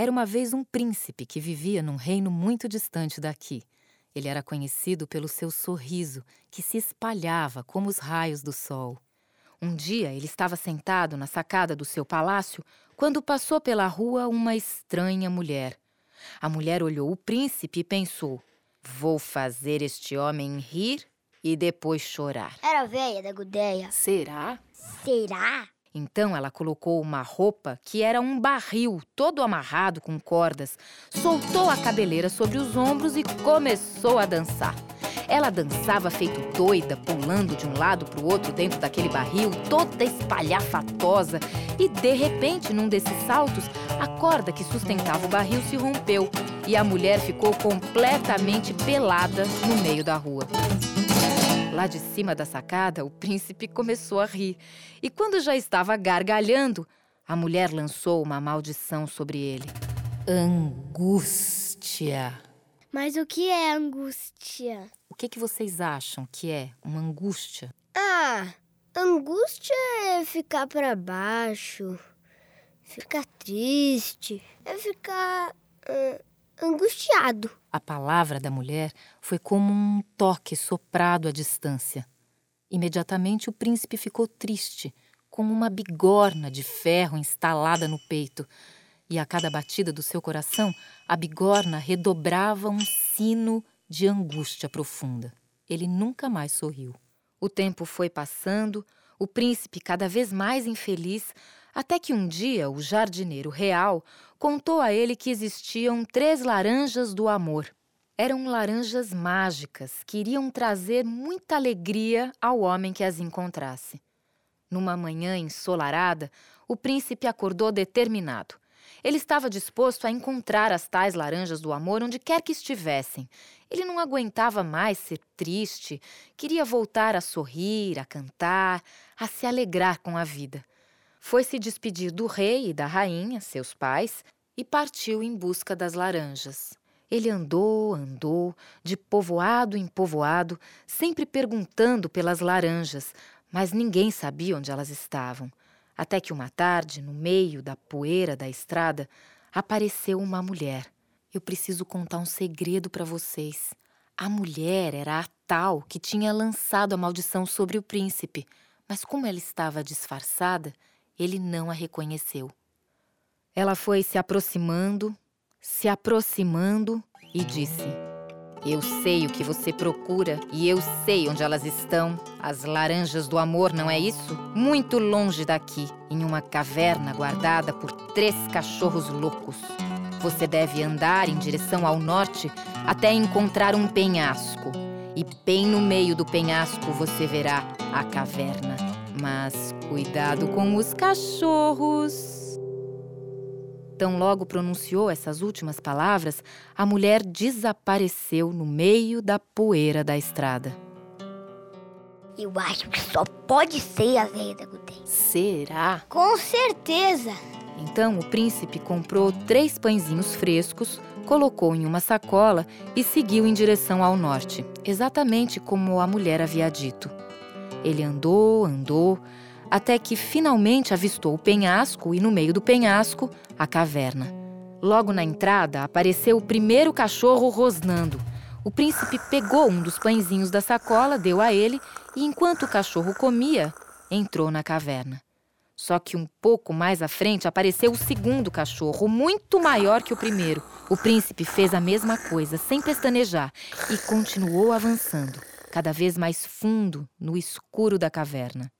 Era uma vez um príncipe que vivia num reino muito distante daqui. Ele era conhecido pelo seu sorriso, que se espalhava como os raios do sol. Um dia ele estava sentado na sacada do seu palácio quando passou pela rua uma estranha mulher. A mulher olhou o príncipe e pensou: Vou fazer este homem rir e depois chorar. Era a velha da Gudeia. Será? Será? Então ela colocou uma roupa que era um barril todo amarrado com cordas, soltou a cabeleira sobre os ombros e começou a dançar. Ela dançava feito doida, pulando de um lado para o outro dentro daquele barril, toda espalhafatosa, e de repente, num desses saltos, a corda que sustentava o barril se rompeu e a mulher ficou completamente pelada no meio da rua. Lá de cima da sacada, o príncipe começou a rir. E quando já estava gargalhando, a mulher lançou uma maldição sobre ele. Angústia. Mas o que é angústia? O que, que vocês acham que é uma angústia? Ah, angústia é ficar para baixo, ficar triste, é ficar uh, angustiado. A palavra da mulher foi como um toque soprado à distância. Imediatamente o príncipe ficou triste, como uma bigorna de ferro instalada no peito. E a cada batida do seu coração, a bigorna redobrava um sino de angústia profunda. Ele nunca mais sorriu. O tempo foi passando, o príncipe cada vez mais infeliz, até que um dia o jardineiro real contou a ele que existiam três laranjas do amor. Eram laranjas mágicas que iriam trazer muita alegria ao homem que as encontrasse. Numa manhã ensolarada, o príncipe acordou determinado. Ele estava disposto a encontrar as tais laranjas do amor onde quer que estivessem. Ele não aguentava mais ser triste, queria voltar a sorrir, a cantar, a se alegrar com a vida foi se despedir do rei e da rainha, seus pais, e partiu em busca das laranjas. Ele andou, andou, de povoado em povoado, sempre perguntando pelas laranjas, mas ninguém sabia onde elas estavam. Até que uma tarde, no meio da poeira da estrada, apareceu uma mulher. Eu preciso contar um segredo para vocês. A mulher era a tal que tinha lançado a maldição sobre o príncipe, mas como ela estava disfarçada, ele não a reconheceu. Ela foi se aproximando, se aproximando e disse: Eu sei o que você procura e eu sei onde elas estão. As laranjas do amor, não é isso? Muito longe daqui, em uma caverna guardada por três cachorros loucos. Você deve andar em direção ao norte até encontrar um penhasco. E bem no meio do penhasco você verá a caverna. Mas cuidado com os cachorros. Tão logo pronunciou essas últimas palavras, a mulher desapareceu no meio da poeira da estrada. Eu acho que só pode ser a veia da Gudem. Será? Com certeza! Então o príncipe comprou três pãezinhos frescos, colocou em uma sacola e seguiu em direção ao norte, exatamente como a mulher havia dito. Ele andou, andou, até que finalmente avistou o penhasco e, no meio do penhasco, a caverna. Logo na entrada apareceu o primeiro cachorro rosnando. O príncipe pegou um dos pãezinhos da sacola, deu a ele e, enquanto o cachorro comia, entrou na caverna. Só que um pouco mais à frente apareceu o segundo cachorro, muito maior que o primeiro. O príncipe fez a mesma coisa, sem pestanejar, e continuou avançando cada vez mais fundo no escuro da caverna.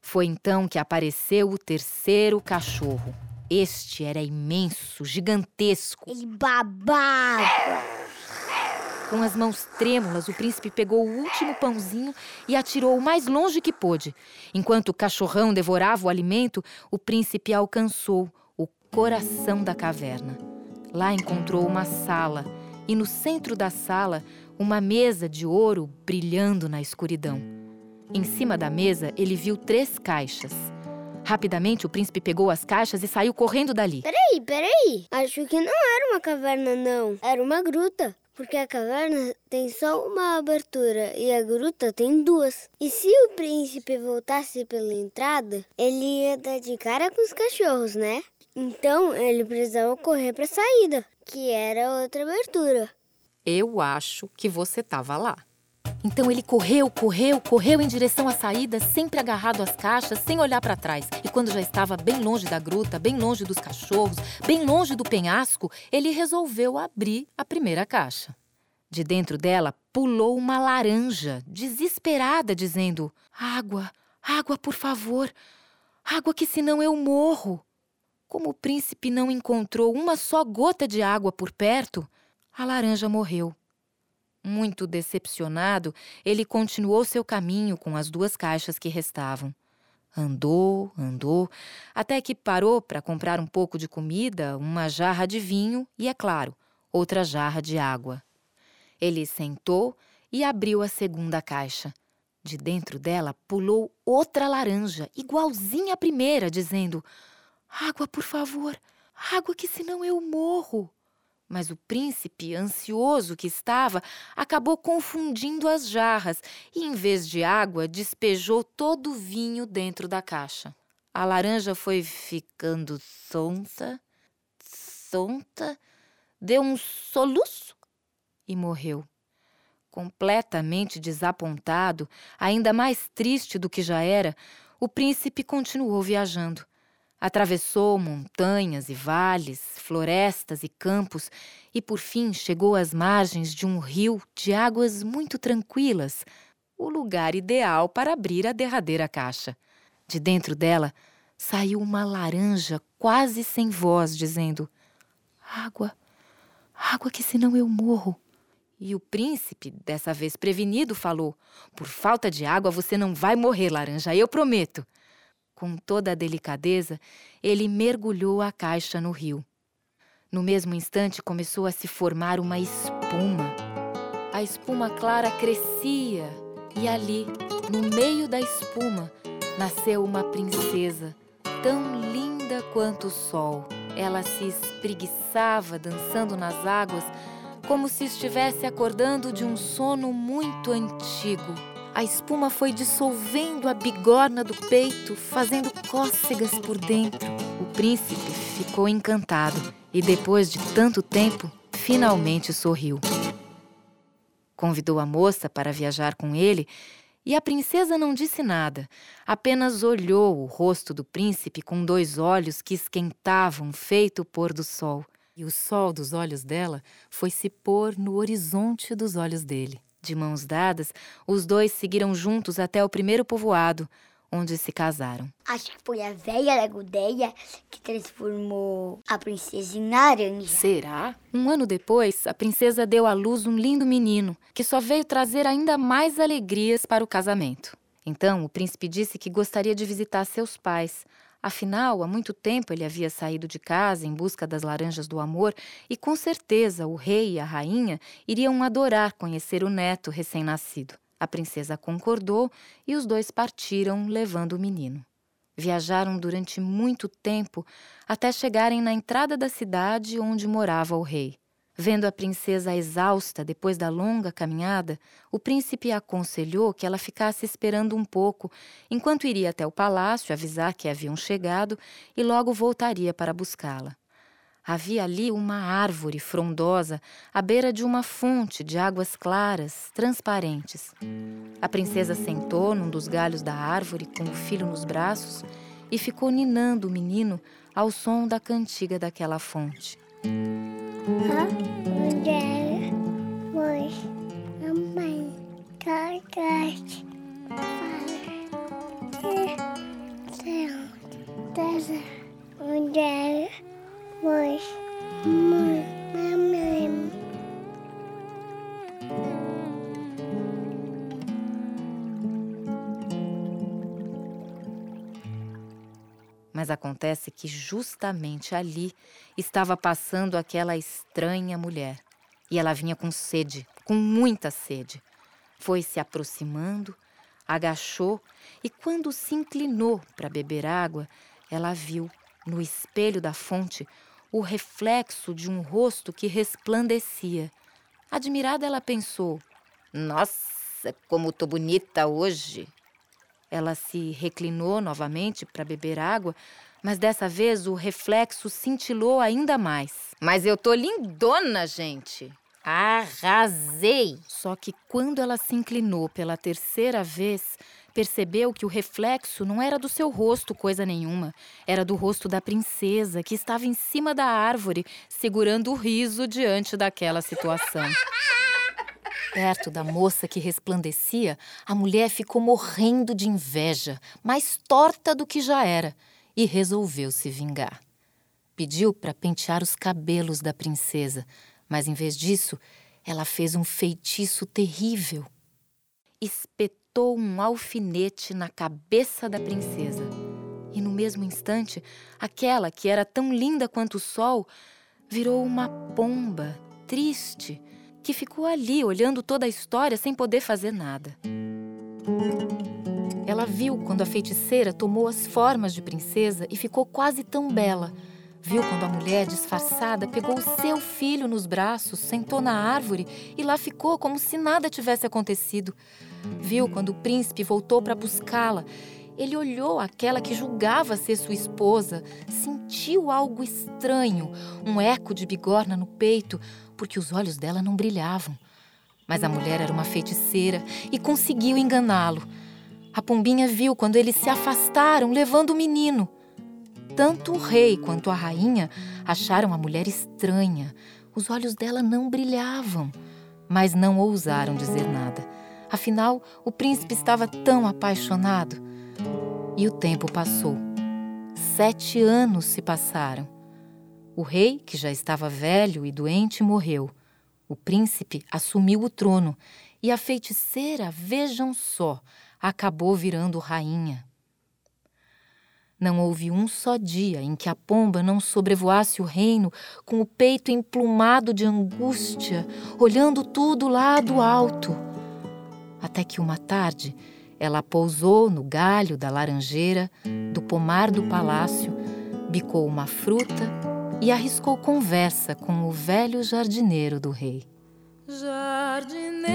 Foi então que apareceu o terceiro cachorro. Este era imenso, gigantesco. Ele babava. Com as mãos trêmulas, o príncipe pegou o último pãozinho e atirou o mais longe que pôde. Enquanto o cachorrão devorava o alimento, o príncipe alcançou o coração da caverna. Lá encontrou uma sala e no centro da sala uma mesa de ouro brilhando na escuridão. Em cima da mesa, ele viu três caixas. Rapidamente, o príncipe pegou as caixas e saiu correndo dali. Peraí, peraí. Acho que não era uma caverna, não. Era uma gruta. Porque a caverna tem só uma abertura e a gruta tem duas. E se o príncipe voltasse pela entrada, ele ia dar de cara com os cachorros, né? Então ele precisava correr para a saída, que era outra abertura. Eu acho que você estava lá. Então ele correu, correu, correu em direção à saída, sempre agarrado às caixas, sem olhar para trás. E quando já estava bem longe da gruta, bem longe dos cachorros, bem longe do penhasco, ele resolveu abrir a primeira caixa. De dentro dela pulou uma laranja, desesperada, dizendo: Água, água, por favor, água que senão eu morro. Como o príncipe não encontrou uma só gota de água por perto, a laranja morreu. Muito decepcionado, ele continuou seu caminho com as duas caixas que restavam. Andou, andou, até que parou para comprar um pouco de comida, uma jarra de vinho e, é claro, outra jarra de água. Ele sentou e abriu a segunda caixa. De dentro dela pulou outra laranja, igualzinha à primeira, dizendo: Água, por favor, água que senão eu morro. Mas o príncipe, ansioso que estava, acabou confundindo as jarras e, em vez de água, despejou todo o vinho dentro da caixa. A laranja foi ficando sonsa, sonta, deu um soluço e morreu. Completamente desapontado, ainda mais triste do que já era, o príncipe continuou viajando. Atravessou montanhas e vales, florestas e campos e por fim chegou às margens de um rio de águas muito tranquilas, o lugar ideal para abrir a derradeira caixa. De dentro dela saiu uma laranja quase sem voz, dizendo: Água, água que senão eu morro. E o príncipe, dessa vez prevenido, falou: Por falta de água você não vai morrer, laranja, eu prometo. Com toda a delicadeza, ele mergulhou a caixa no rio. No mesmo instante começou a se formar uma espuma. A espuma clara crescia e ali, no meio da espuma, nasceu uma princesa, tão linda quanto o sol. Ela se espreguiçava dançando nas águas, como se estivesse acordando de um sono muito antigo. A espuma foi dissolvendo a bigorna do peito, fazendo cócegas por dentro. O príncipe ficou encantado e, depois de tanto tempo, finalmente sorriu. Convidou a moça para viajar com ele e a princesa não disse nada, apenas olhou o rosto do príncipe com dois olhos que esquentavam feito o pôr do sol. E o sol dos olhos dela foi se pôr no horizonte dos olhos dele. De mãos dadas, os dois seguiram juntos até o primeiro povoado, onde se casaram. Acho que foi a velha Lagodeia que transformou a princesa em laranja. Será? Um ano depois, a princesa deu à luz um lindo menino, que só veio trazer ainda mais alegrias para o casamento. Então, o príncipe disse que gostaria de visitar seus pais, Afinal, há muito tempo ele havia saído de casa em busca das laranjas do amor e com certeza o rei e a rainha iriam adorar conhecer o neto recém-nascido. A princesa concordou e os dois partiram levando o menino. Viajaram durante muito tempo até chegarem na entrada da cidade onde morava o rei. Vendo a princesa exausta depois da longa caminhada, o príncipe aconselhou que ela ficasse esperando um pouco, enquanto iria até o palácio avisar que haviam chegado e logo voltaria para buscá-la. Havia ali uma árvore frondosa à beira de uma fonte de águas claras, transparentes. A princesa sentou num dos galhos da árvore com o filho nos braços e ficou ninando o menino ao som da cantiga daquela fonte. Mulher foi Mas acontece que justamente ali estava passando aquela estranha mulher. E ela vinha com sede, com muita sede. Foi se aproximando, agachou e, quando se inclinou para beber água, ela viu, no espelho da fonte, o reflexo de um rosto que resplandecia. Admirada, ela pensou: Nossa, como tô bonita hoje! Ela se reclinou novamente para beber água, Mas dessa vez o reflexo cintilou ainda mais. Mas eu tô lindona, gente! Arrasei! Só que quando ela se inclinou pela terceira vez, percebeu que o reflexo não era do seu rosto coisa nenhuma, era do rosto da princesa que estava em cima da árvore, segurando o riso diante daquela situação. Perto da moça que resplandecia, a mulher ficou morrendo de inveja, mais torta do que já era, e resolveu se vingar. Pediu para pentear os cabelos da princesa, mas em vez disso, ela fez um feitiço terrível. Espetou um alfinete na cabeça da princesa. E no mesmo instante, aquela que era tão linda quanto o sol virou uma pomba triste que ficou ali olhando toda a história sem poder fazer nada. Ela viu quando a feiticeira tomou as formas de princesa e ficou quase tão bela. Viu quando a mulher disfarçada pegou o seu filho nos braços, sentou na árvore e lá ficou como se nada tivesse acontecido. Viu quando o príncipe voltou para buscá-la. Ele olhou aquela que julgava ser sua esposa, sentiu algo estranho, um eco de bigorna no peito, porque os olhos dela não brilhavam. Mas a mulher era uma feiticeira e conseguiu enganá-lo. A pombinha viu quando eles se afastaram, levando o menino. Tanto o rei quanto a rainha acharam a mulher estranha. Os olhos dela não brilhavam, mas não ousaram dizer nada. Afinal, o príncipe estava tão apaixonado. E o tempo passou. Sete anos se passaram. O rei, que já estava velho e doente, morreu. O príncipe assumiu o trono e a feiticeira, vejam só, acabou virando rainha. Não houve um só dia em que a pomba não sobrevoasse o reino com o peito emplumado de angústia, olhando tudo lá do alto. Até que uma tarde ela pousou no galho da laranjeira do pomar do palácio, bicou uma fruta e arriscou conversa com o velho jardineiro do rei. Jardineiro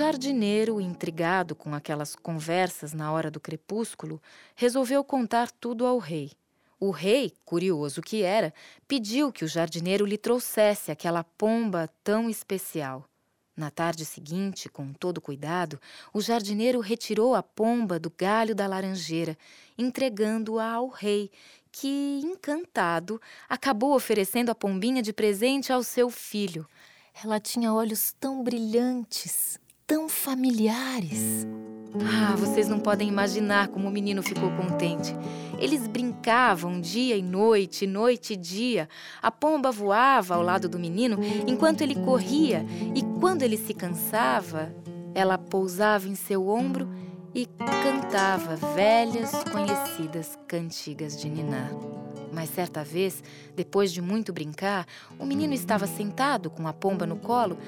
jardineiro, intrigado com aquelas conversas na hora do crepúsculo, resolveu contar tudo ao rei. O rei, curioso que era, pediu que o jardineiro lhe trouxesse aquela pomba tão especial. Na tarde seguinte, com todo cuidado, o jardineiro retirou a pomba do galho da laranjeira, entregando-a ao rei, que, encantado, acabou oferecendo a pombinha de presente ao seu filho. Ela tinha olhos tão brilhantes, tão familiares. Ah, vocês não podem imaginar como o menino ficou contente. Eles brincavam dia e noite, noite e dia. A pomba voava ao lado do menino enquanto ele corria, e quando ele se cansava, ela pousava em seu ombro e cantava velhas, conhecidas cantigas de Niná. Mas certa vez, depois de muito brincar, o menino estava sentado com a pomba no colo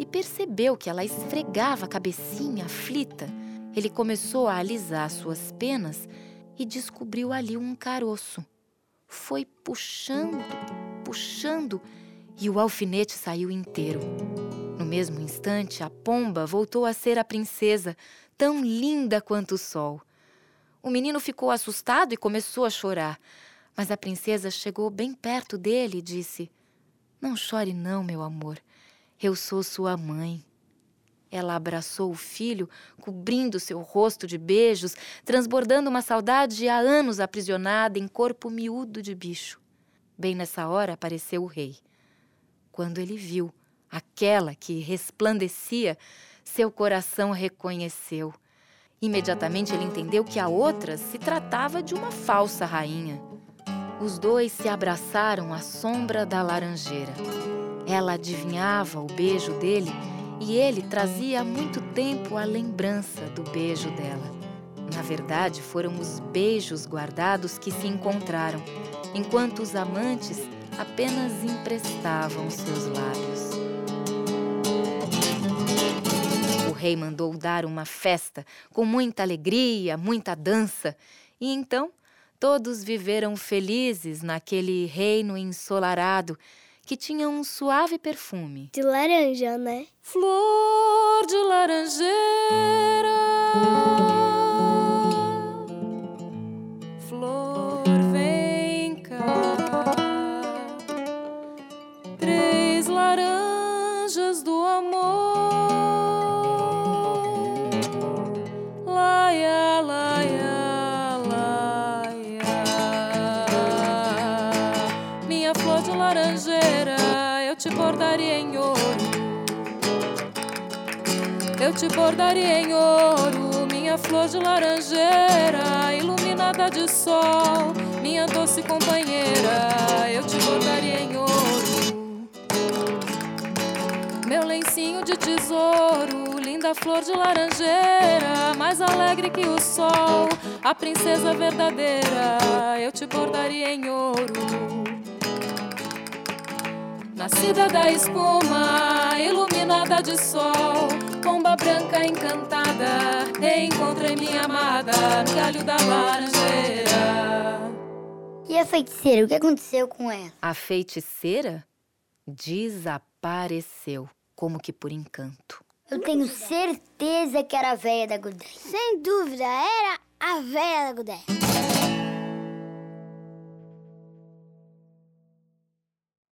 e percebeu que ela esfregava a cabecinha aflita. Ele começou a alisar suas penas e descobriu ali um caroço. Foi puxando, puxando e o alfinete saiu inteiro. No mesmo instante, a pomba voltou a ser a princesa, tão linda quanto o sol. O menino ficou assustado e começou a chorar, mas a princesa chegou bem perto dele e disse: Não chore, não, meu amor. Eu sou sua mãe. Ela abraçou o filho, cobrindo seu rosto de beijos, transbordando uma saudade há anos aprisionada em corpo miúdo de bicho. Bem nessa hora apareceu o rei. Quando ele viu aquela que resplandecia, seu coração reconheceu. Imediatamente ele entendeu que a outra se tratava de uma falsa rainha. Os dois se abraçaram à sombra da laranjeira. Ela adivinhava o beijo dele e ele trazia há muito tempo a lembrança do beijo dela. Na verdade, foram os beijos guardados que se encontraram, enquanto os amantes apenas emprestavam seus lábios. O rei mandou dar uma festa com muita alegria, muita dança, e então todos viveram felizes naquele reino ensolarado que tinha um suave perfume. De laranja, né? Flor de laranjeira. Flor, bordaria em ouro. Eu te bordaria em ouro, minha flor de laranjeira, iluminada de sol, minha doce companheira. Eu te bordaria em ouro, meu lencinho de tesouro, linda flor de laranjeira, mais alegre que o sol, a princesa verdadeira. Eu te bordaria em ouro. Nascida da espuma, iluminada de sol, pomba branca encantada, encontrei minha amada no galho da laranjeira. E a feiticeira, o que aconteceu com ela? A feiticeira desapareceu, como que por encanto. Eu tenho certeza que era a véia da Gudé. Sem dúvida, era a velha da Gudé.